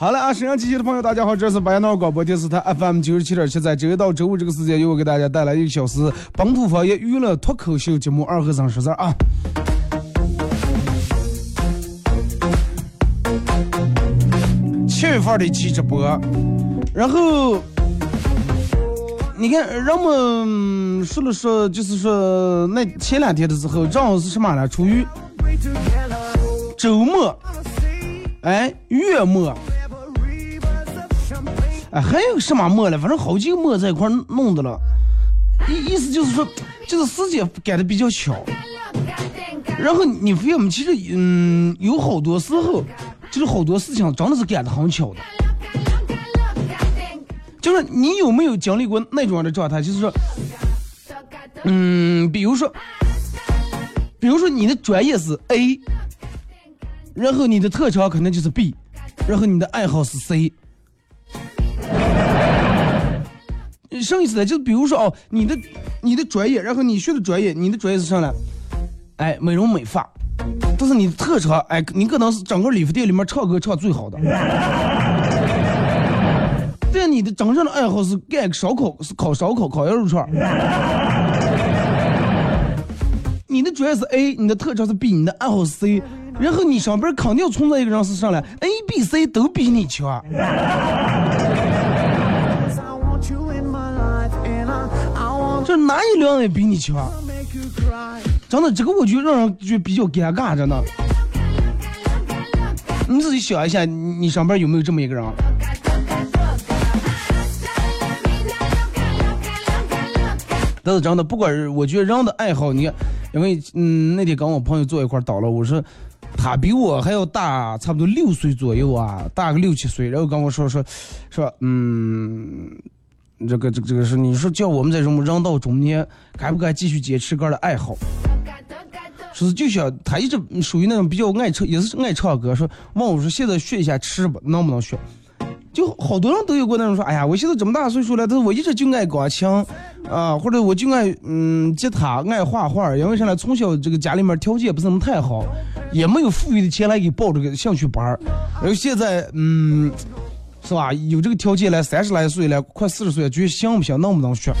好了啊，沈阳机器的朋友，大家好，这是白彦淖尔广播电视台 FM 九十七点七，在周一到周五这个时间，由我给大家带来一个小时本土方言娱乐脱口秀节目《二和尚说事儿》啊。七月份的一期直播，然后你看人们说了说，就是说那前两天的时候，正好是什么呢？处于周末，哎，月末。哎，还有什么末了？反正好几个末在一块弄的了。意意思就是说，就是时间赶的比较巧。然后你发现没？其实，嗯，有好多时候，就是好多事情真的是赶的很巧的。就是你有没有经历过那种样的状态？就是说，嗯，比如说，比如说你的专业是 A，然后你的特长可能就是 B，然后你的爱好是 C。什么意思呢？就是比如说哦，你的你的专业，然后你学的专业，你的专业是啥呢？哎，美容美发。但是你的特长，哎，你可能是整个理发店里面唱歌唱最好的。但你的真正的爱好是干烧烤，是烤烧烤、烤羊肉串。你的专业是 A，你的特长是 B，你的爱好是 C，然后你上边肯定存在一个人是上来 A、B、C 都比你强。哪一辆也比你强，真的，这个我觉得让人就比较尴尬，真的。你自己想一下，你上班有没有这么一个人？但是真的，不管是我觉得人的爱好，你看，因为嗯那天跟我朋友坐一块儿倒了，我说他比我还要大差不多六岁左右啊，大个六七岁，然后跟我说说说嗯。这个这个这个是你说叫我们在这么人到中年，该不该继续坚持个的爱好？说是就想他一直属于那种比较爱唱，也是爱唱歌。说问我说现在学一下吃吧，能不能学？就好多人都有过那种说，哎呀，我现在这么大岁数了，但是我一直就爱钢琴啊，或者我就爱嗯吉他，爱画画。因为啥呢？从小这个家里面条件不是那么太好，也没有富裕的钱来给报这个兴趣班儿。然后现在嗯。是吧？有这个条件了，三十来岁了，快四十岁了，觉得行不行？能不能学？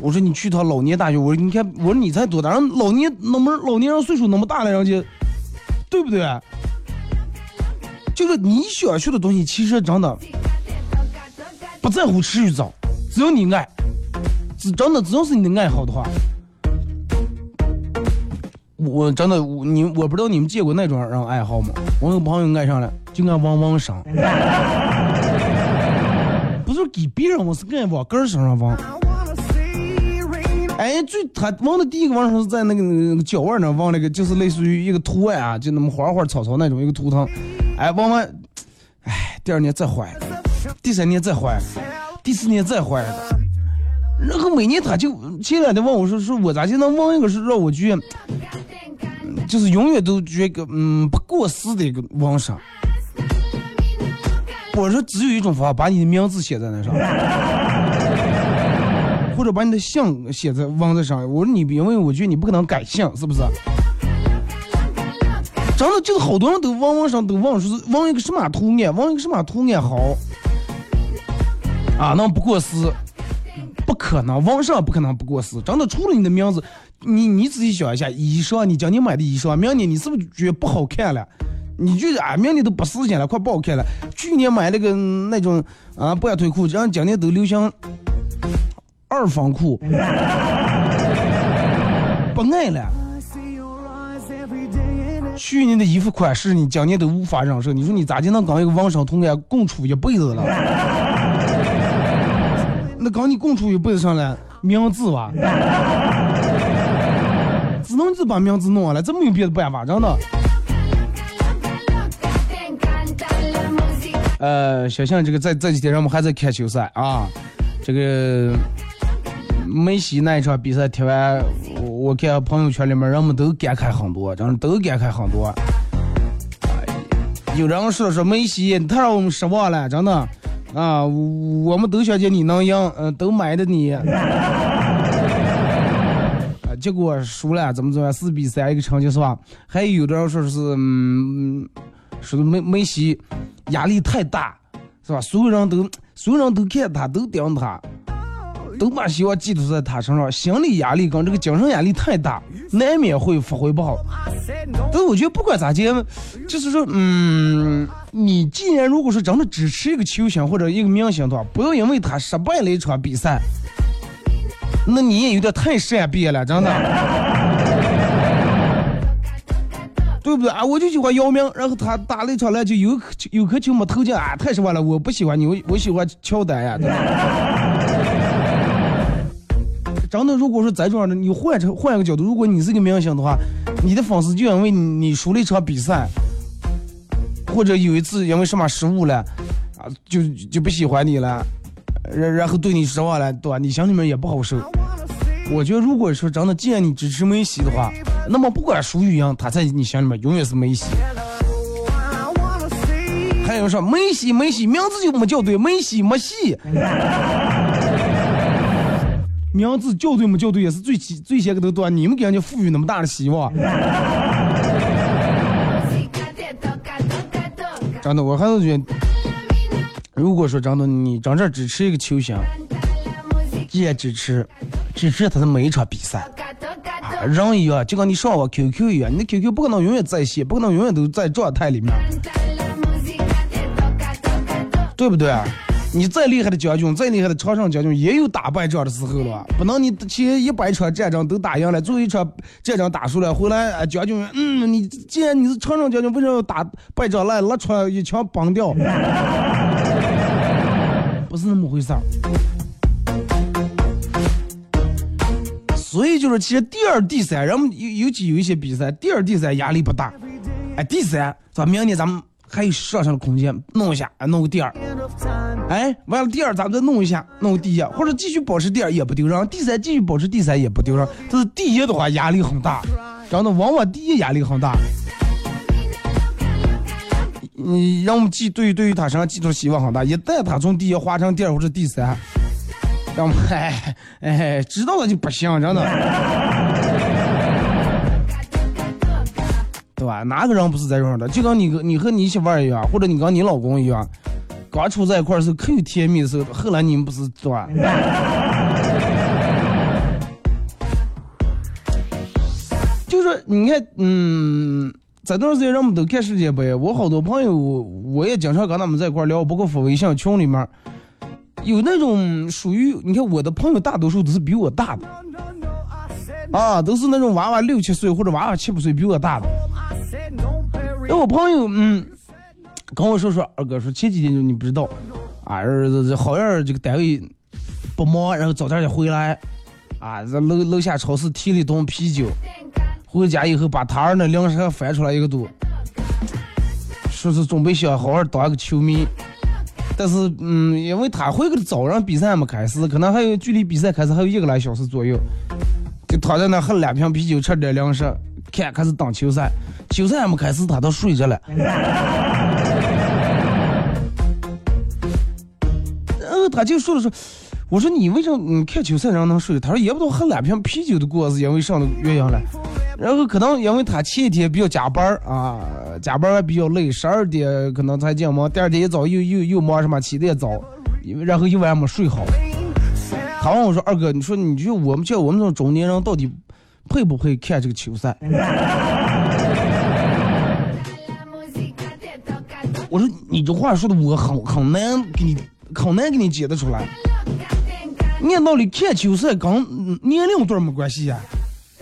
我说你去趟老年大学。我说你看，我说你才多大？人老年那么老年人岁数那么大了，人家对不对？就是你想学的东西，其实真的不在乎迟与早，只要你爱，只真的只要是你的爱好的话，我真的你我不知道你们见过那种人爱好吗？我有朋友爱上了。就爱往往上，不是给别人，我是爱往个人身上往。哎，最他往的第一个往上是在那个脚腕那往那个，就是类似于一个图案啊，就那么花花草草那种一个图腾。哎，往完，哎，第二年再换一个，第三年再换，第四年再换一个。然后每年他就前两天问我说说，我咋就能往一个是让我去，就是永远都觉得嗯不过时的一个往上。我说只有一种方法，把你的名字写在那上，或者把你的姓写在网子上。我说你，因为我觉得你不可能改姓，是不是？真的，就是好多人都往网上都往说是往一个什么图案，往一个什么图案好啊，那不过时？不可能，网上不可能不过时。真的，除了你的名字，你你自己想一下，衣裳，你今年买的衣裳，明年你是不是觉得不好看了？你觉得啊，明年都不时间了，快不好看了。去年买那个那种啊半腿裤，然后今年都流行二方裤，不爱了。去年的衣服款式，你今年都无法忍受。你说你咋就能跟一个网上同甘共处一辈子了？那跟你共处一辈子上了名字吧，只能是把名字弄完了，这没有别的办法，真的。呃，小象这个在这几天，我们还在看球赛啊。这个梅西那一场比赛踢完，我看朋友圈里面人们都感慨很多，真的都感慨很多。有人说说梅西太让我们失望了，真的啊，我们都想见你能赢，嗯，都买的你。啊，结果输了，怎么怎么，四比三一个成绩是吧？还有的人说是，嗯，说的梅梅西。压力太大，是吧？所有人都，所有人都看他，都盯他，都把希望寄托在他身上。心理压力跟这个精神压力太大，难免会发挥不好。但是我觉得不管咋讲，就是说，嗯，你既然如果说真的支持一个球星或者一个明星的话，不要因为他失败了一场比赛，那你也有点太善变了，真的。对不对啊？我就喜欢姚明，然后他打了一场篮球，有有颗球没投进啊，太失望了！我不喜欢你，我我喜欢乔丹呀。真的，如果说在这样的，你换成换一个角度，如果你是个明星的话，你的粉丝就因为你输了一场比赛，或者有一次因为什么失误了，啊，就就不喜欢你了，然然后对你失望了，对吧？你心里面也不好受。我觉得，如果说真的，既然你支持梅西的话，那么不管输与赢，他在你心里面永远是梅西。还有说梅西，梅西名字就没叫对，梅西没戏。名字叫对没叫对，也是最起最先给他断。你们给人家赋予那么大的希望。真的，我还是觉得，如果说真的，你真正支持一个球星。也支持，支持他的每一场比赛。人一样，就跟你上我 QQ 一样，你的 QQ 不可能永远在线，不可能永远都在状态里面，对不对？你再厉害的将军，再厉害的常胜将军，也有打败仗的时候了。不能你前一百场战争都打赢了，最后一场战争打输了，回来将军，嗯，你既然你是常胜将军，为什么要打败仗来拉出来一枪崩掉？不是那么回事儿。所以就是其实第二、第三，人们尤尤其有一些比赛，第二、第三压力不大。哎，第三，咱明年咱们还有上升的空间，弄一下，弄个第二。哎，完了第二，咱们再弄一下，弄个第一，或者继续保持第二也不丢人。第三继续保持第三也不丢人。但是第一的话压力很大，真的，往往第一压力很大。嗯，让我们寄对于对于他身上寄托希望很大。一旦他从第一滑成第二或者第三，让我们 哎哎知道了就不行，真的，对吧？哪个人不是这样的？就跟你你和你媳妇儿一样，或者你跟你老公一样，刚处在一块儿时候可有甜蜜的时候，后来你们不是对吧？就是你看，嗯。这段时间人们都看世界杯，我好多朋友，我也经常跟他们在一块聊，包括发微信群里面，有那种属于你看我的朋友，大多数都是比我大的，啊，都是那种娃娃六七岁或者娃娃七八岁比我大的。那我朋友嗯跟我说说，二哥说前几天就你不知道，啊，这好像这个单位不忙，然后早点就回来，啊，在楼楼下超市提了一桶啤酒。回家以后，把他儿那零食翻出来一个多，说是准备想好好当个球迷，但是，嗯，因为他回去的早上比赛还没开始，可能还有距离比赛开始还有一个来小时左右，就躺在那喝两瓶啤酒，吃点零食，看开始打球赛，球赛还没开始，他都睡着了。然后他就说了说，我说你为什么你看球赛人能睡？他说也不知道喝两瓶啤酒的过是因为什么原因了。然后可能因为他前一天比较加班儿啊，加班还比较累，十二点可能才进门，第二天一早又又又忙什么起得也早，然后一晚上没睡好。他问我说：“二哥，你说你就我们像我们这种中年人到底配不配看这个球赛？” 我说：“你这话说的我很很难给你很难给你解得出来。按道理看球赛跟年龄段没关系呀。”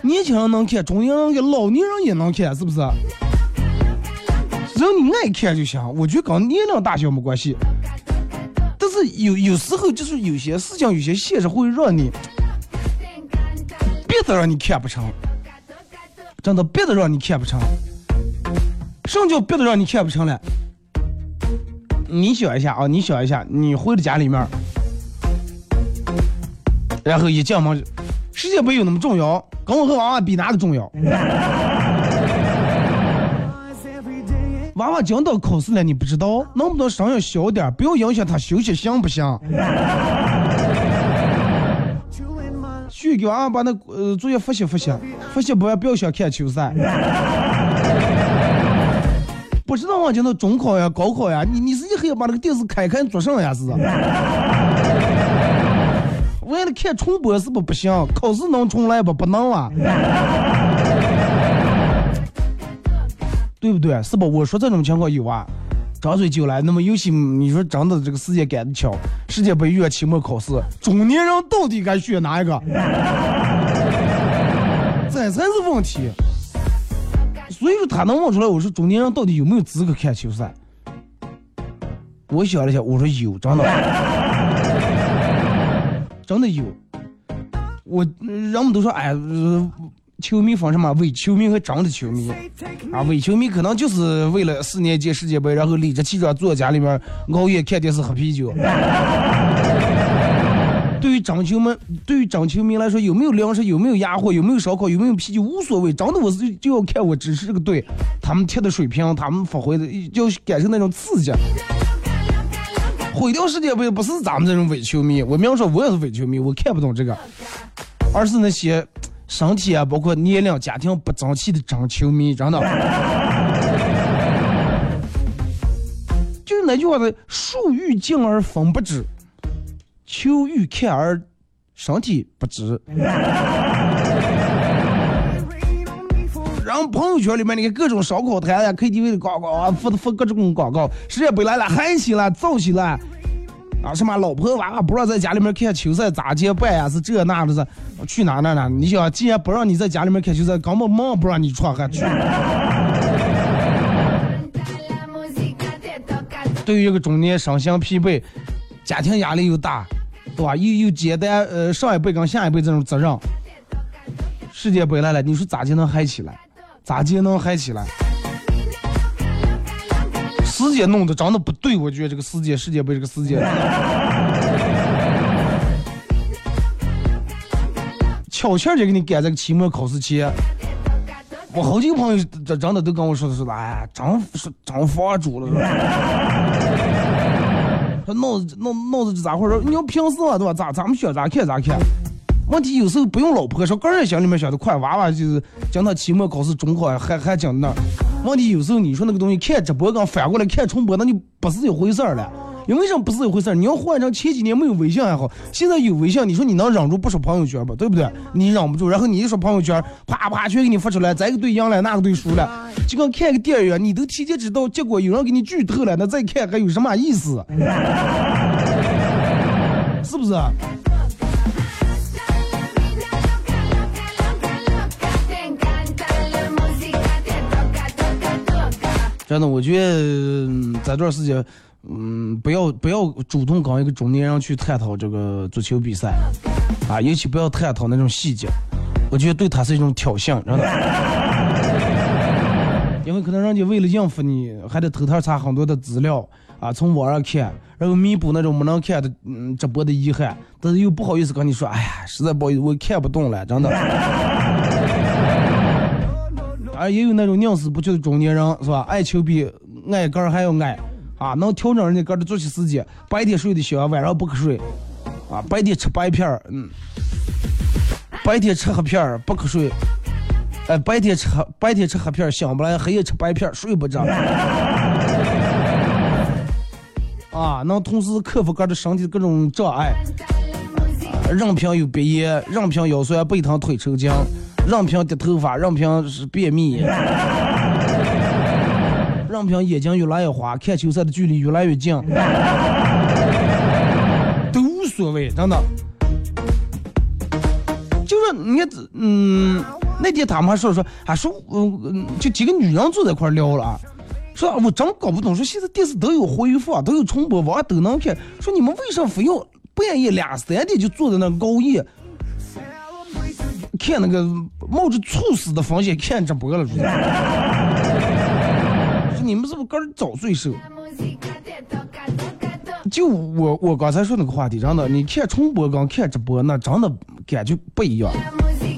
年轻人能看，中年人跟老年人也能看，是不是？只要你爱看就行，我觉得跟年龄大小没关系。但是有有时候就是有些事情、有些现实会让你，别的让你看不成，真的别的让你看不成。什么叫别的让你看不成了？你想一下啊，你想一下，你回到家里面，然后一进门，世界杯有那么重要？跟我和娃娃比哪个重要？娃娃将到考试了，你不知道，能不能声音小点，不要影响他休息，行不行？去给娃娃把那呃作业复习复习，复习不完不要想看球赛。不知道我讲到中考呀、高考呀，你你是一黑把那个电视开开做啥呀？是？为了看重播是不不行，考试能重来不？不能啊，对不对？是不？我说这种情况有啊，张嘴就来。那么游戏，你说真的这个时间赶得巧，世界杯、月期末考试，中年人到底该选哪一个？这才是问题。所以说他能问出来，我说中年人到底有没有资格看球赛？我想了想，我说有，真的。真的有，我人们都说，哎，球迷分什么伪球迷和真的球迷啊？伪球迷可能就是为了四年级世界杯，然后理直气壮坐在家里面熬夜看电视喝啤酒。对于真球们，对于真球迷来说，有没有粮食，有没有压货，有没有烧烤，有没有啤酒，无所谓。真的，我是就要看我支持这个队，他们踢的水平，他们发挥的，要感受那种刺激。毁掉世界杯不是咱们这种伪球迷，我明说，我也是伪球迷，我看不懂这个，而是那些身体啊，包括年龄、家庭不争气的真球迷，真的。就是那句话的“树欲静而风不止，秋欲看而身体不止”。朋友圈里面你看各种烧烤摊呀、KTV 的广告啊，发发各种广告，世界杯来了，嗨起来，燥起来，啊什么老婆娃娃不让在家里面看球赛咋接办呀？是这那的是去哪哪哪？你想，既然不让你在家里面看球赛，根本忙不让你出还去。对于一个中年身心疲惫、家庭压力又大，对吧？又又接待呃上一辈跟下一辈这种责任。世界杯来了，你说咋就能嗨起来？咋就能嗨起来？时间弄得真的不对，我觉得这个世界世界杯这个世界，悄悄就给你赶这个期末考试前。我好几个朋友真真的都跟我说的是，哎，真是真防住了，是吧？说脑子脑脑子是咋回事？你要平时嘛，对吧？咋咱们选咋看咋看。问题有时候不用老婆说，个人心里面想的快，娃娃就是讲他期末考试中考还还讲那。问题有时候你说那个东西看直播跟反过来看重播，那就不是一回事儿了。因为什么不是一回事儿？你要换成前几年没有微信还好，现在有微信，你说你能忍住不刷朋友圈吧？对不对？你忍不住，然后你一刷朋友圈，啪啪全给你发出来，这个队赢了，那个队输了，就跟看个电影，你都提前知道结果，有人给你剧透了，那再看还有什么意思？是不是？真的，我觉得这段时间。嗯，不要不要主动跟一个中年人去探讨这个足球比赛，啊，尤其不要探讨那种细节，我觉得对他是一种挑衅，真的？因为可能人家为了应付你，还得偷偷查很多的资料啊，从网上看，然后弥补那种没能看的嗯直播的遗憾，但是又不好意思跟你说，哎呀，实在不好意思，我看不懂了，真的。啊，也有那种宁死不屈的中年人，是吧？爱球比爱个儿还要爱。啊，能调整人家个的作息时间，白天睡得香，晚上不瞌睡。啊，白天吃白片儿，嗯，白天吃黑片儿不瞌睡。哎，白天吃白天吃黑片儿醒不来，黑夜吃白片儿睡不着。啊，能同时克服个的身体各种障碍。任凭有鼻炎，任凭腰酸背疼腿抽筋，任凭掉头发，任凭是便秘。任凭眼睛越来越花，看球赛的距离越来越近，都无所谓，真的。就是你看，嗯，那天他们还说说，还说，嗯，就几个女人坐在一块聊了，说我真搞不懂，说现在电视都有回放，都有重播，网上都能看，说你们为啥非要半夜两三点就坐在那熬夜，看那个冒着猝死的风险看直播了？你们是不是个人早睡熟？就我我刚才说那个话题，真的，你看重播跟看直播，那真的感觉不一样。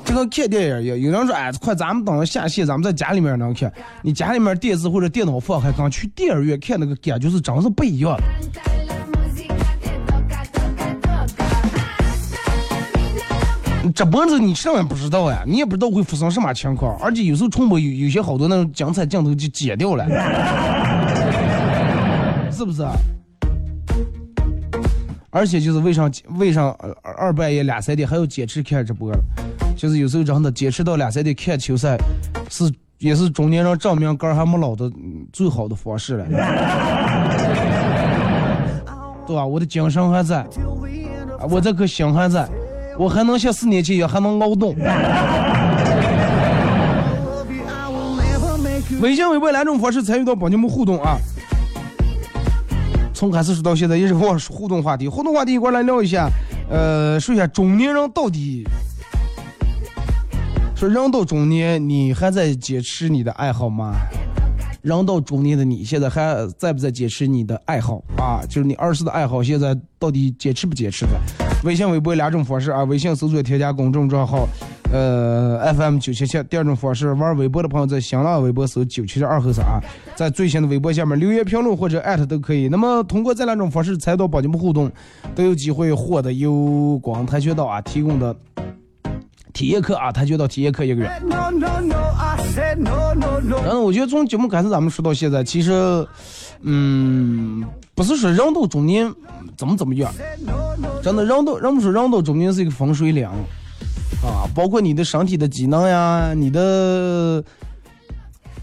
就跟看电影一样，有人说，哎，快咱们等着下线，咱们在家里面能看。你家里面电视或者电脑放开，跟去电影院看那个感觉是真是不一样。直播子你上也不知道呀，你也不知道会发生什么情况，而且有时候重播有有些好多那种精彩镜头就剪掉了，是不是？而且就是为啥为啥二半夜两三点还要坚持看直播？就是有时候真的坚持到两三点看球赛，是也是中年人证明肝还没老的最好的方式了，对吧？我的精神还在，我这颗心还在。我还能像四年级一样还能劳动。微信、微博两种方式参与到帮你们互动啊！从开始说到现在也是我互动话题，互动话题一块来聊一下。呃，说一下中年人到底，说人到中年你还在坚持你的爱好吗？人到中年的你现在还在不在坚持你的爱好啊？就是你儿时的爱好，现在到底坚持不坚持的？微信、微博两种方式啊。微信搜索添加公众账号，呃，FM 九七七。第二种方式，玩微博的朋友在新浪微博搜九七七二和三啊，在最新的微博下面留言评论或者艾特都可以。那么通过这两种方式参与到帮你们互动，都有机会获得由广跆拳道啊提供的。体验课啊，跆拳道体验课一个月。然后我觉得从节目开始咱们说到现在，其实，嗯，不是说人到中年怎么怎么样，真的人到人们说人到中年是一个分水岭啊，包括你的身体的机能呀，你的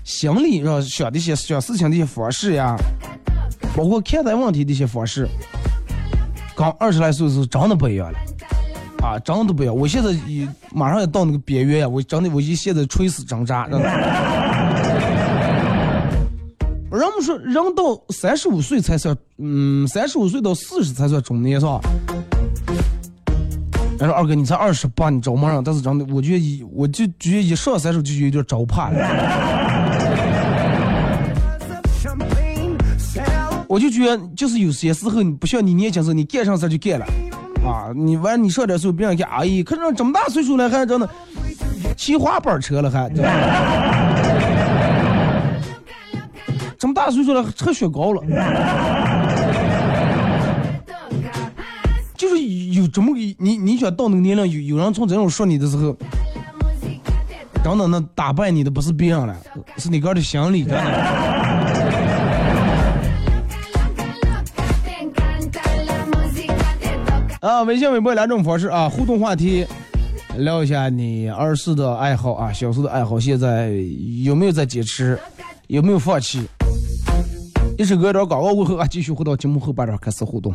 心理是吧，想的一些想事情的一些方式呀，包括看待问题的一些方式，刚二十来岁的时候真的不一样了。啊，真的不要！我现在已马上要到那个边缘呀，我真的，我一现在垂死挣扎。人们说，人到三十五岁才算，嗯，三十五岁到四十才算中年，是吧？他说二哥你才二十八，你找不上，但是真的，我觉得一我就觉得一上三十就有点着怕了。我就觉得就是有些时候你不像你年轻时候，你干上事就干了，啊，你完你上点岁别人看，哎呀，可是这么大岁数了还真的骑滑板车了还对，这么大岁数了吃雪糕了，就是有这么个你你想到那个年龄，有有人从这种说你的时候，真的那打败你的不是别人了，是你个的心理，啊，微信、微博两种方式啊，互动话题，聊一下你儿时的爱好啊，小时候的爱好，现在有没有在坚持，有没有放弃？一首歌，找广告过后啊，继续回到节目后半段开始互动。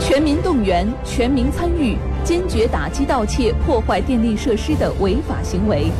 全民动员，全民参与，坚决打击盗窃、破坏电力设施的违法行为。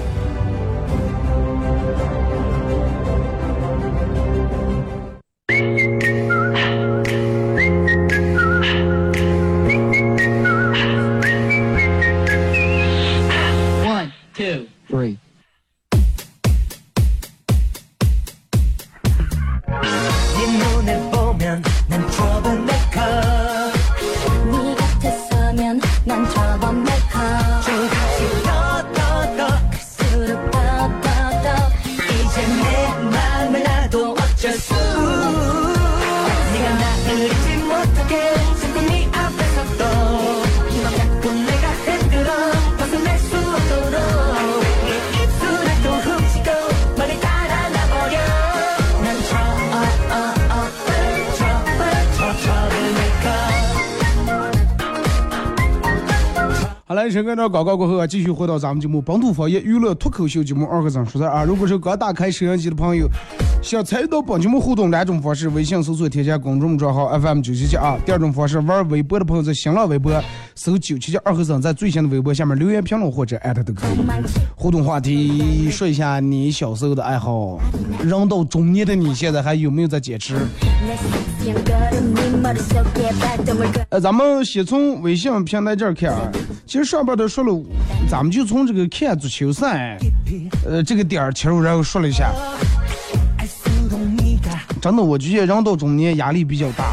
好了，先跟着广告过后啊，继续回到咱们节目《本土方言娱乐脱口秀》节目二和尚说的啊。如果是刚打开摄像机的朋友，想参与到本节目互动两种方式：微信搜索添加公众账号 FM 九七七啊；第二种方式，玩微博的朋友在新浪微博搜九七七二和尚，在最新的微博下面留言评论或者艾特都可以。互动话题，说一下你小时候的爱好，人到中年的你现在还有没有在坚持？呃，咱们先从微信平台这儿看啊，其实上边都说了，咱们就从这个看足球赛，呃，这个点儿切入，然后说了一下。真的，我觉得人到中年压力比较大，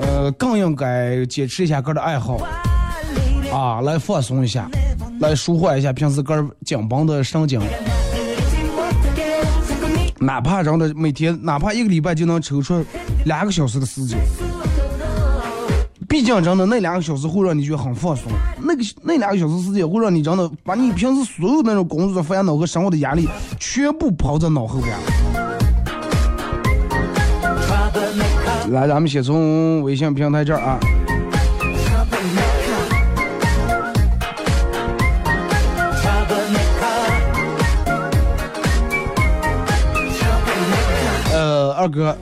呃，更应该坚持一下个的爱好，啊，来放松一下，来舒缓一下平时个儿紧绷的神经。哪怕真的每天，哪怕一个礼拜就能抽出两个小时的时间，毕竟真的那两个小时会让你觉得很放松，那个那两个小时时间会让你真的把你平时所有那种工作的烦恼和生活的压力全部抛在脑后边。来，咱们先从微信平台这儿啊。呃，二哥，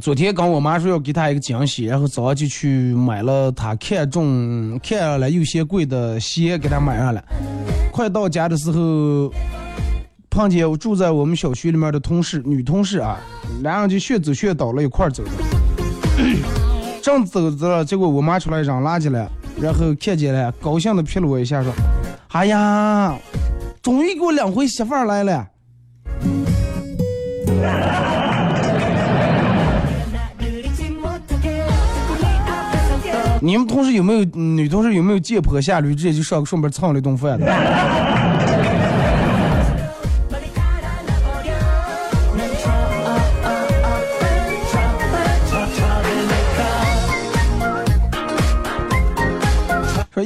昨天跟我妈说要给她一个惊喜，然后早上就去买了她看中、看上了又嫌贵的鞋，给她买上了。快到家的时候，碰见我住在我们小区里面的同事，女同事啊，两人就学走学倒了一块儿走的。正走着了，结果我妈出来扔垃圾了，然后看见了，高兴的瞥了我一下，说：“哎呀，终于给我领回媳妇儿来了。”你们同事有没有女同事有没有借坡下驴，直接就上顺便蹭了一顿饭的？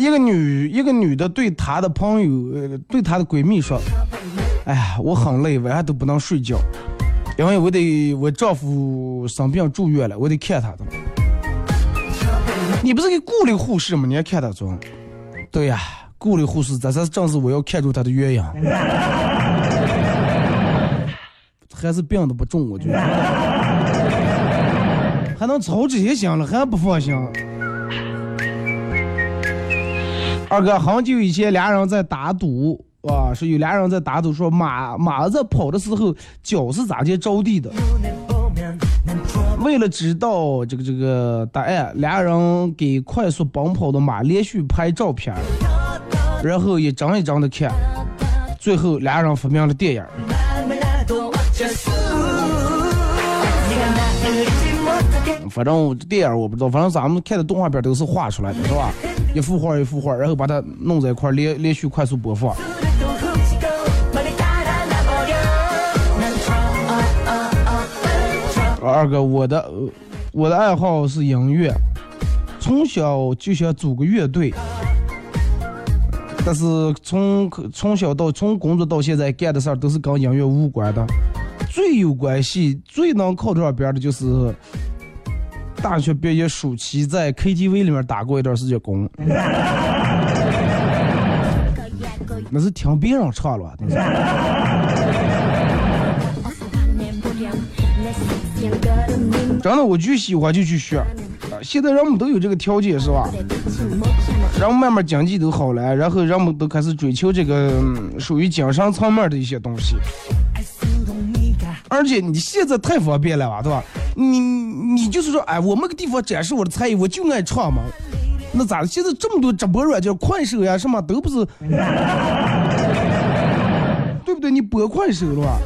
一个女一个女的对她的朋友，呃，对她的闺蜜说：“哎呀，我很累，晚上都不能睡觉，因为我得我丈夫生病住院了，我得看他的。”你不是给雇了护士吗？你还看他做？对呀，雇了护士，这才正是我要看住他的原因。还是病的不重，我觉得。还能操这些心了，还不放心。二哥，很久以前俩人在打赌，啊，说有俩人在打赌，说马马在跑的时候脚是咋接着地的。为了知道这个这个答案，俩人给快速奔跑的马连续拍照片，然后一张一张的看，最后俩人发明了电影。反正电影我不知道，反正咱们看的动画片都是画出来的，是吧？一幅画一幅画，然后把它弄在一块儿，连连续快速播放。二哥，我的我的爱好是音乐，从小就想组个乐队，但是从从小到从工作到现在干的事儿都是跟音乐无关的，最有关系、最能靠上边的就是。大学毕业暑期在 KTV 里面打过一段时间工，那是听别人唱了。真的，我就喜欢就去学，啊，现在人们都有这个条件是吧？然后慢慢经济都好了，然后人们都开始追求这个嗯属于精神层面的一些东西。而且你现在太方便了吧，对吧？你你就是说，哎，我们个地方展示我的才艺，我就爱唱嘛。那咋的？现在这么多直播软件，快手呀什么都不是，对不对？你播快手了吧？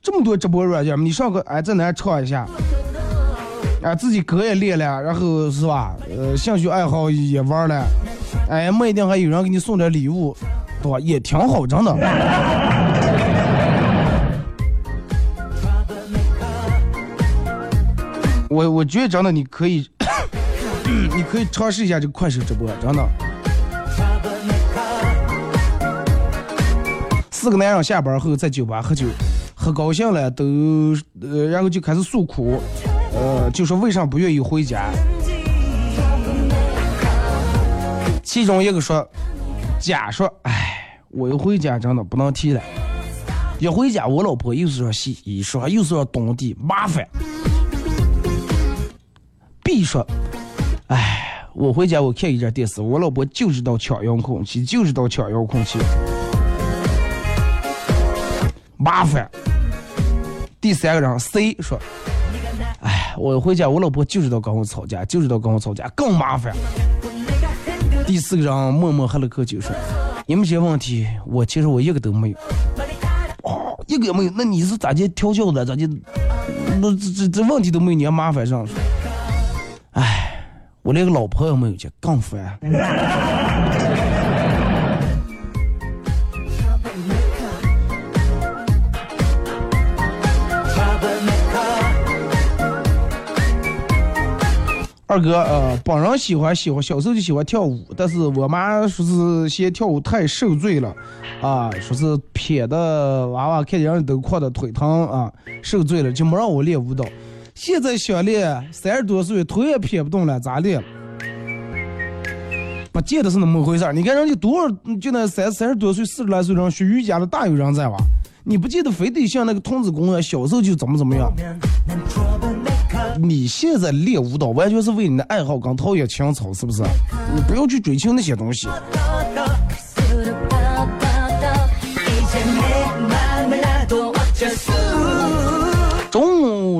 这么多直播软件，你上个哎在那唱一下，哎自己歌也练了，然后是吧？呃，兴趣爱好也玩了，哎，没一定还有人给你送点礼物，对吧？也挺好，真的。我我觉得真的你可以，你可以尝试一下这个快手直播，真的。四个男人下班后在酒吧喝酒。喝高兴了，都呃，然后就开始诉苦，呃，就说为啥不愿意回家。其中一个说，甲说，哎，我一回家真的不能提了，一回家我老婆又是说洗衣说又是说东地麻烦。B 说，哎，我回家我看一下电视，我老婆就知道抢遥控器，就知道抢遥控器，麻烦。第三个人 C 说：“哎，我回家，我老婆就知道跟我吵架，就知道跟我吵架，更麻烦。”第四个人默默喝了口酒说：“你们这些问题，我其实我一个都没有。一个也没有。那你是咋就调教的？咋就那这这这问题都没有？你还麻烦上？我连个老婆也没有，就更烦。”二哥，呃，本人喜欢喜欢，小时候就喜欢跳舞，但是我妈说是嫌跳舞太受罪了，啊，说是撇的娃娃看见人都哭的腿疼啊，受罪了，就没让我练舞蹈。现在想练，三十多岁腿也撇不动了，咋练？不见得是那么回事儿。你看人家多少，就那三三十多岁、四十来岁人学瑜伽的大有人在哇。你不见得非得像那个童子功啊，小时候就怎么怎么样。你现在练舞蹈完全是为你的爱好跟陶冶情操，是不是？你不要去追求那些东西。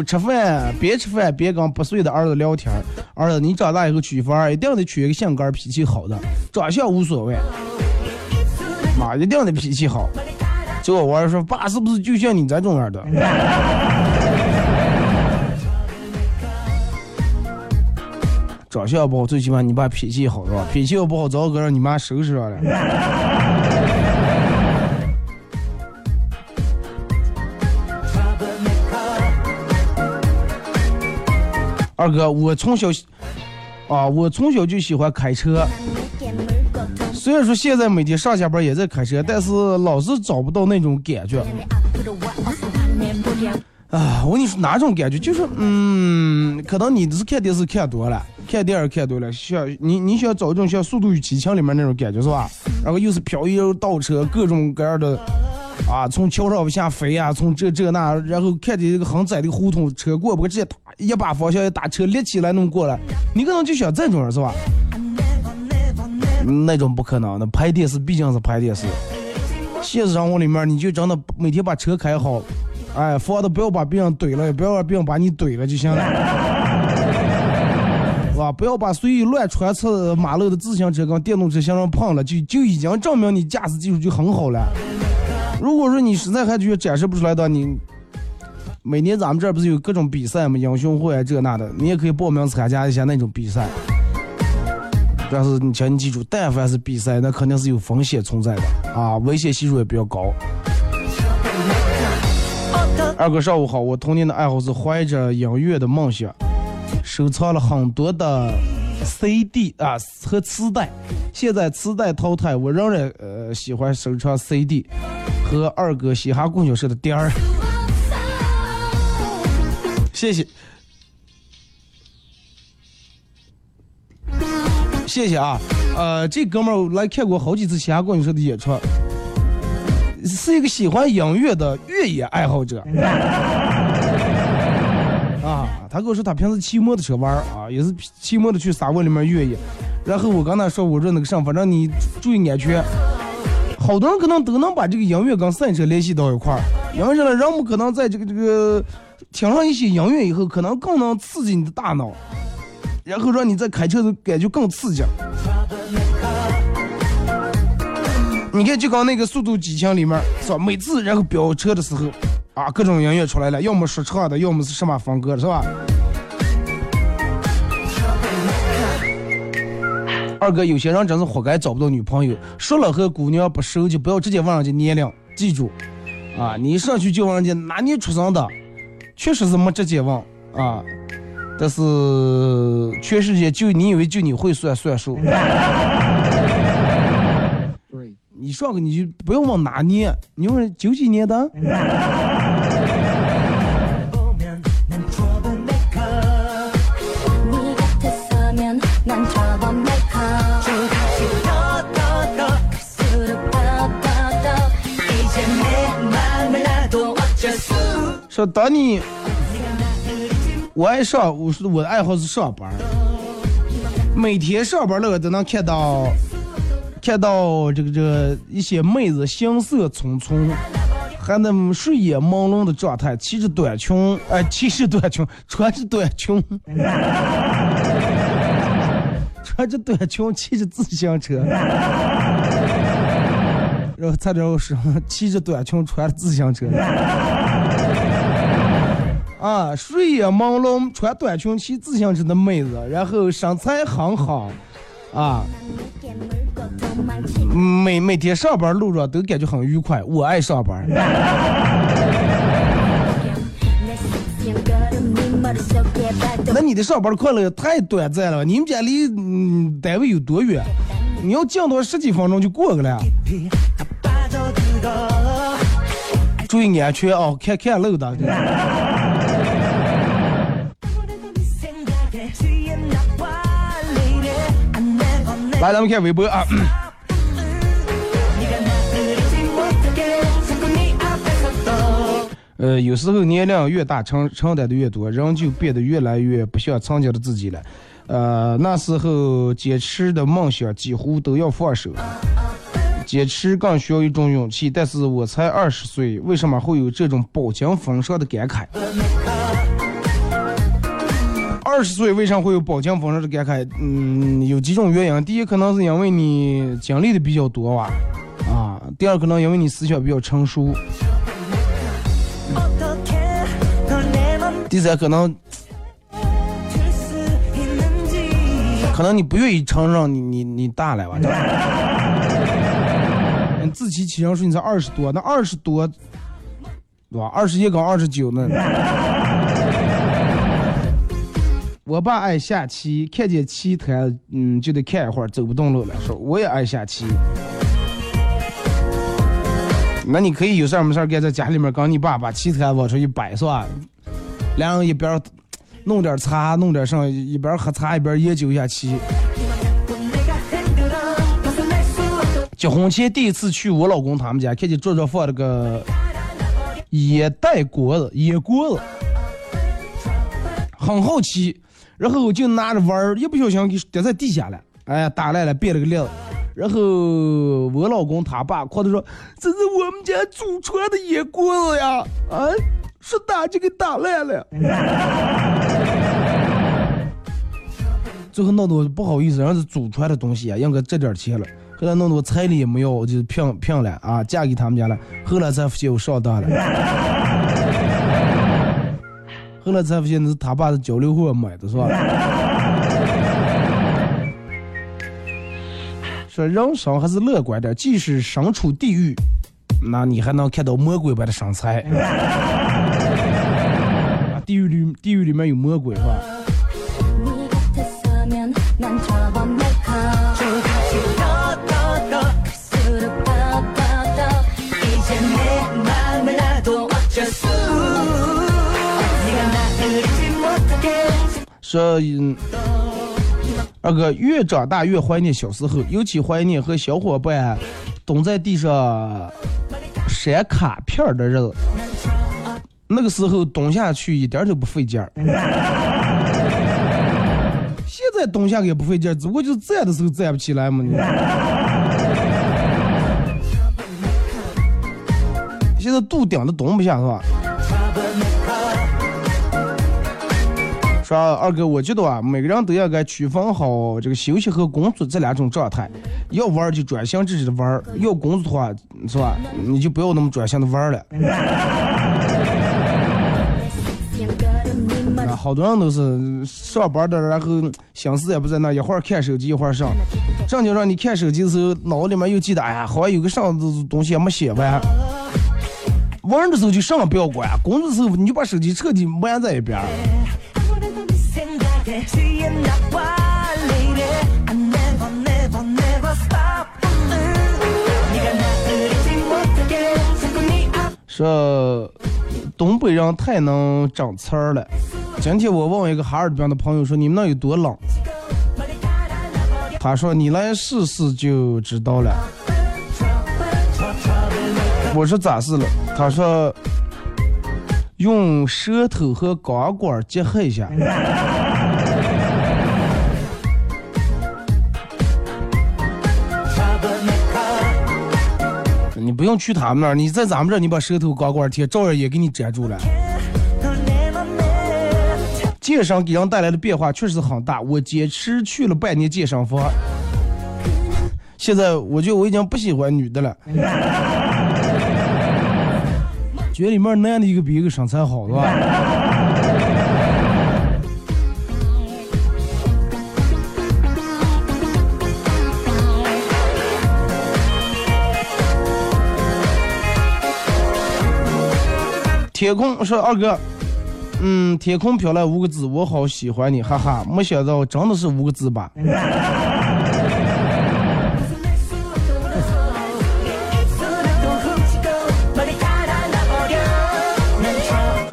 吃饭，边吃饭边跟不岁的儿子聊天。儿子，你长大以后娶媳妇儿，一定得娶一个性格脾气好的，长相无所谓。妈，一定得脾气好。结果我儿说，爸是不是就像你这种样的？长相不好，最起码你爸脾气好是吧？脾气要不好，早个让你妈收拾上了。二哥，我从小啊，我从小就喜欢开车。虽然说现在每天上下班也在开车，但是老是找不到那种感觉。啊，我跟你说哪种感觉？就是，嗯，可能你是看电视看多了，看电影看多了，想你你想找一种像《速度与激情》里面那种感觉是吧？然后又是漂移又倒车，各种各样的，啊，从桥上往下飞啊，从这这那，然后看见一个很窄的胡同，车过不过直接一把方向一打，车立起来弄过来，你可能就想这种人是吧？那种不可能的，拍电视毕竟是拍电视，现实生活里面你就真的每天把车开好。哎，防的不要把别人怼了，也不要让别人把你怼了就行了，是吧？不要把随意乱穿刺马路的自行车跟电动车相上碰了，就就已经证明你驾驶技术就很好了。如果说你实在还觉得展示不出来的，你每年咱们这儿不是有各种比赛吗？英雄会啊这那的，你也可以报名参加一下那种比赛。但是你请你记住，但凡是比赛，那肯定是有风险存在的啊，危险系数也比较高。二哥上午好，我童年的爱好是怀着音乐的梦想，收藏了很多的 CD 啊和磁带。现在磁带淘汰，我仍然呃喜欢收藏 CD 和二哥嘻哈供销社的碟儿。谢谢，谢谢啊！呃，这哥们儿来看过好几次嘻哈供销社的演出。是一个喜欢音乐的越野爱好者 啊，他跟我说他平时骑摩托车玩啊，也是骑摩托去沙漠里面越野。然后我跟他说，我说那个啥，反正你注意安全。好多人可能都能把这个音乐跟赛车联系到一块儿，因为啥呢？人们可能在这个这个听上一些音乐以后，可能更能刺激你的大脑，然后让你在开车的感觉更刺激。你看，就刚那个《速度激情》里面，是吧？每次然后飙车的时候，啊，各种音乐出来了，要么说唱的，要么是什么风格，是吧？二哥，有些人真是活该找不到女朋友。说了和姑娘不熟，就不要直接问人家年龄。记住，啊，你上去就问人家哪年出生的，确实是没直接问啊。但是全世界就你以为就你会算算数？你上个你就不要问哪年，你问九几年的。说当你，我爱上，我说我的爱好是上班，每天上班了都能看到。看到这个这个一些妹子行色匆匆，还那睡眼朦胧的状态，骑着短裙，哎，骑着短裙，穿着短裙，穿着短裙，骑着自行车，然后他这说骑着短裙，穿着自行车，啊，睡眼朦胧，穿短裙，骑自行车的妹子，然后身材很好，啊。每每天上班路上都感觉很愉快，我爱上班。那你的上班快乐太短暂了，你们家离嗯单位有多远？你要降到十几分钟就过去了。注意安全啊，看看路的。来，咱们看微博啊。呃，有时候年龄越大，承承担的越多，人就变得越来越不像曾经的自己了。呃，那时候坚持的梦想几乎都要放手，坚持更需要一种勇气。但是我才二十岁，为什么会有这种饱经风霜的感慨？二十岁为啥会有饱经风霜的感慨？嗯，有几种原因。第一，可能是因为你经历的比较多吧，啊。第二，可能因为你思想比较成熟。第三，可能，可能你不愿意承认你你你大了吧？自欺欺人说你才二十多，那二十多，对吧？二十一跟二十九呢？我爸爱下棋，看见棋台，嗯，就得看一会儿，走不动路了。说我也爱下棋，那你可以有事儿没事儿，干在家里面，跟你爸把棋台往出一摆，是吧？两人一边弄点茶，弄点啥，一边喝茶一边研究一下棋。结婚前第一次去我老公他们家，看见桌上放了个烟袋锅子，烟锅子，很好奇。然后我就拿着玩儿，一不小心给掉在地下了，哎呀，打烂了，变了个裂。然后我老公他爸夸他说：“这是我们家祖传的野锅子呀！”啊，说打就给打烂了。最后闹得我不好意思，人家是祖传的东西啊，应该这点钱了。后来弄得我彩礼也没要，我就骗骗了啊，嫁给他们家了。后来才发现我上当了。后来才发现那是他爸的交流货买的，是吧？说人生还是乐观点，即使身处地狱，那你还能看到魔鬼般的身材。地狱里地狱里面有魔鬼是吧？说，嗯，二哥越长大越怀念小时候，尤其怀念和小伙伴蹲在地上删卡片儿的日子。那个时候蹲下去一点都不费劲儿。现在蹲下也不费劲儿，只不过就是站的时候站不起来嘛。你现在肚顶都蹲不下是吧？说二哥，我觉得啊，每个人都要该区分好这个休息和工作这两种状态。要玩就专心致志的玩，要工作的话，是吧？你就不要那么专心的玩了。啊，好多人都是上班的，然后心思也不在那，一会儿看手机，一会儿上。正经让你看手机的时候，脑里面又记得，哎呀，好像有个啥东西也没写完。玩的时候就上不要管，工作的时候你就把手机彻底埋在一边。说东北人太能整词儿了。今天我问一个哈尔滨的朋友说：“你们那有多冷？”他说：“你来试试就知道了。”我说咋是了？他说：“用舌头和钢管结合一下。”不用去他们那儿，你在咱们这儿，你把舌头钢管贴，照样也给你粘住了。健身给人带来的变化确实很大，我坚持去了半年健身房，现在我就我已经不喜欢女的了，觉得里面男的一个比一个身材好，是吧？天空说二哥。嗯，天空飘来五个字，我好喜欢你，哈哈！没想到真的是五个字吧？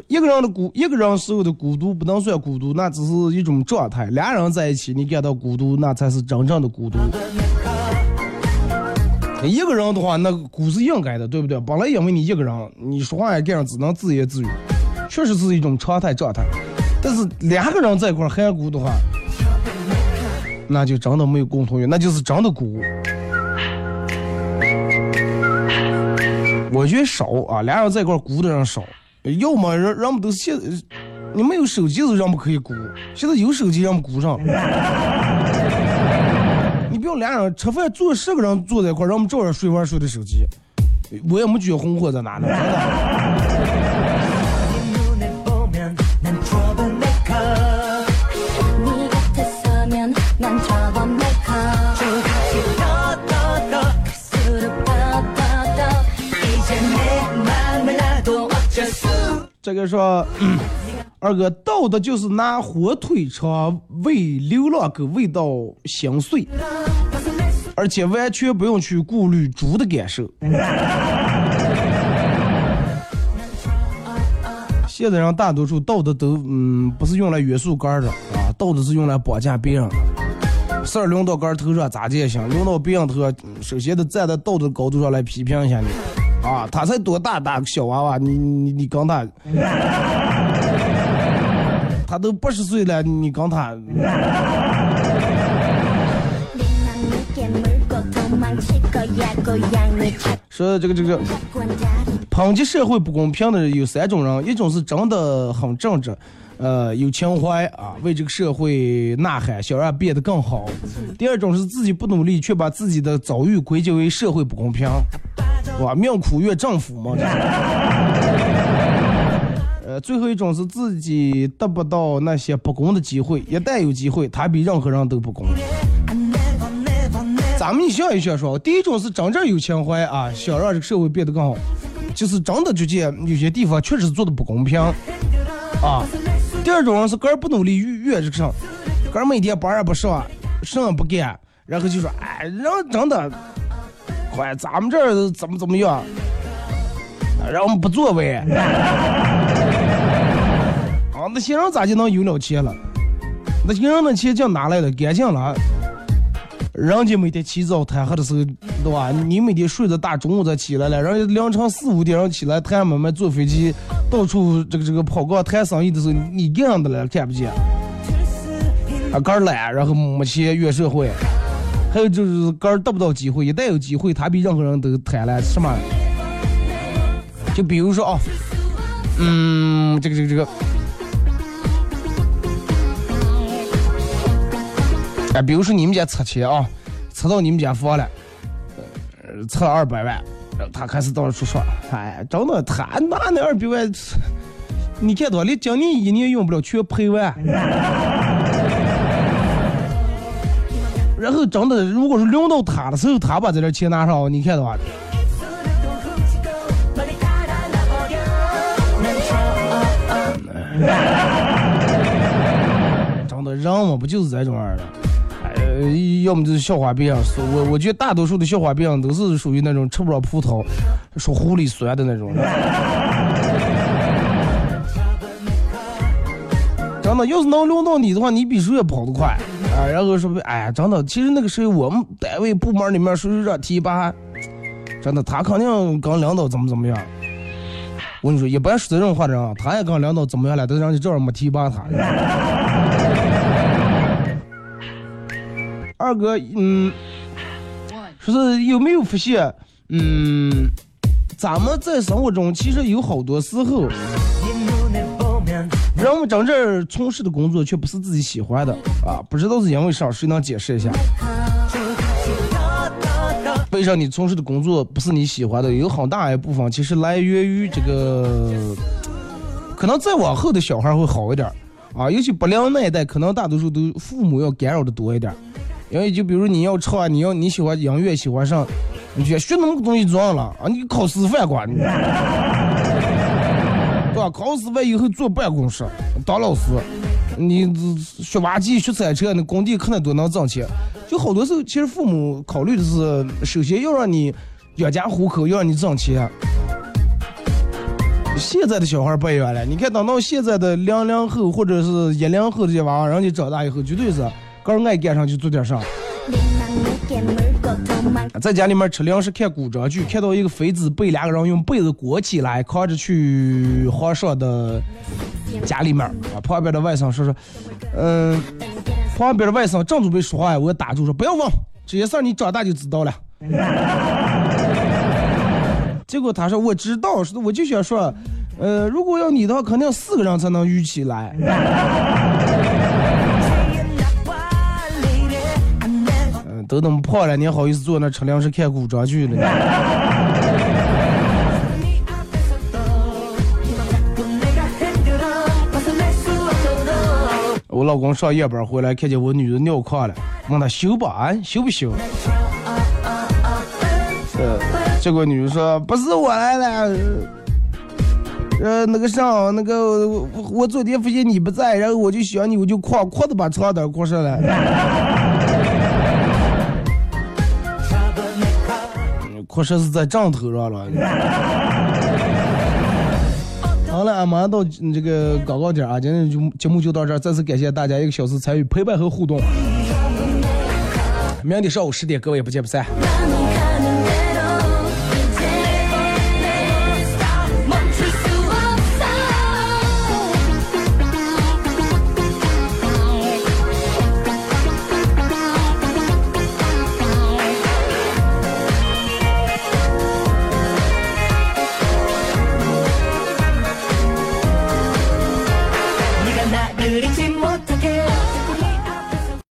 一个人的孤，一个人时候的孤独不能算孤独，那只是一种状态。俩人在一起，你感到孤独，那才是真正的孤独。一个人的话，那鼓是应该的，对不对？本来因为你一个人，你说话也这样，只能自言自语，确实是一种常态状态。但是两个人在一块儿喊鼓的话，那就真的没有共同语，那就是真的鼓。我觉得少啊，俩人在一块儿孤的人少，要么人人们都现，你没有手机的时候人们可以鼓，现在有手机人们鼓上。不要俩人吃饭，坐十个人坐在一块，让我们照人睡玩睡的手机，我也没觉得红火在哪呢。这个说。二哥道的就是拿火腿肠喂流浪狗喂到心碎，而且完全不用去顾虑猪的感受。现在人大多数道德都嗯不是用来约束杆儿的啊，道德是用来绑架别人的。事儿轮到杆儿头上咋地也行，轮到别人头上，首先得站在道德高度上来批评一下你。啊，他才多大大个小娃娃，你你你刚他，他都八十岁了你跟他？说这个这个。抨击社会不公平的人有三种人一种是真的很正直呃有情怀啊为这个社会呐喊想让变得更好。第二种是自己不努力却把自己的遭遇归结为社会不公平。哇命苦怨政府嘛这最后一种是自己得不到那些不公的机会，一旦有机会，他比任何人都不公。咱们你想一想说，第一种是真正有情怀啊，想让这个社会变得更好，就是真的就见有些地方确实做的不公平。啊。第二种人是个人不努力，越越这个上，个人每天班也不上，什么不干，然后就说，哎，人真的，快咱们这怎么怎么样，让我们不作为。那些人咋就能有了钱了？那些人的钱就哪来的？干净了。人家每天起早贪黑的时候，对吧？你每天睡到大中午才起来了，人家凌晨四五点钟起来谈买卖、坐飞机，到处这个这个跑杠谈生意的时候，你干样的了看不见。啊，个儿懒，然后没钱怨社会，还有就是个儿得不到机会，一旦有机会，他比任何人都贪婪。什么？就比如说啊，嗯，这个这个这个。比如说你们家拆迁啊，拆到你们家房了，呃，拆了二百万，然后他开始到处说，哎，真的，他拿那二百万，你看多，连今年一年用不了，全赔完。然后真的，如果是轮到他的时候，他把这点钱拿上，你看到吧？真的，人嘛不就是这种样的？呃，要么就是笑话病，我我觉得大多数的笑话病都是属于那种吃不着葡萄说狐狸酸的那种。真的，要是能轮到你的话，你比谁也跑得快啊！然后说，哎呀，真的，其实那个时候我们单位部门里面谁谁这提拔，真的，他肯定跟领导怎么怎么样。我跟你说，一般说这种话的人，他也跟领导怎么样了，但是人家这样没提拔他。二哥，嗯，说是有没有发现，嗯，咱们在生活中其实有好多时候，人们真正从事的工作却不是自己喜欢的啊，不知道是因为啥，谁能解释一下？为啥你从事的工作不是你喜欢的？有很大一部分其实来源于这个，可能再往后的小孩会好一点啊，尤其不良那一代，可能大多数都父母要干扰的多一点。因为就比如你要唱，你要你喜欢音乐，喜欢上，你学学那么个东西做样了啊？你考师范管你，对吧？考师范以后坐办公室当老师，你学挖机、学铲车，那工地可能都能挣钱。就好多时候，其实父母考虑的是，首先要让你养家糊口，要让你挣钱。现在的小孩不一样了，你看等到现在的零零后或者是一零后这些娃娃，人家长大以后绝对是。个人爱干上就做点啥，在家里面吃粮食看古装剧，看到一个妃子被两个人用被子裹起来，扛着去皇上的家里面啊。旁边的外甥说说，嗯，旁边的外甥正准备说话，我打住说不要问这些事儿，你长大就知道了。结果他说我知道，说我就想说，呃，如果要你的话，肯定四个人才能遇起来。都那么胖了，你好意思坐那车辆是看古装剧了？我老公上夜班回来，看见我女儿尿炕了，问他修不？啊，修不修？呃，结果女的说不是我来了，呃，那个啥，那个我我昨天发现你不在，然后我就想你，我就哐哐的把床单裹上了。可是是在账头上了。好了，马上到这个广告点啊，今天就节目就到这儿，再次感谢大家一个小时参与陪伴和互动。明天上午十点，各位不见不散。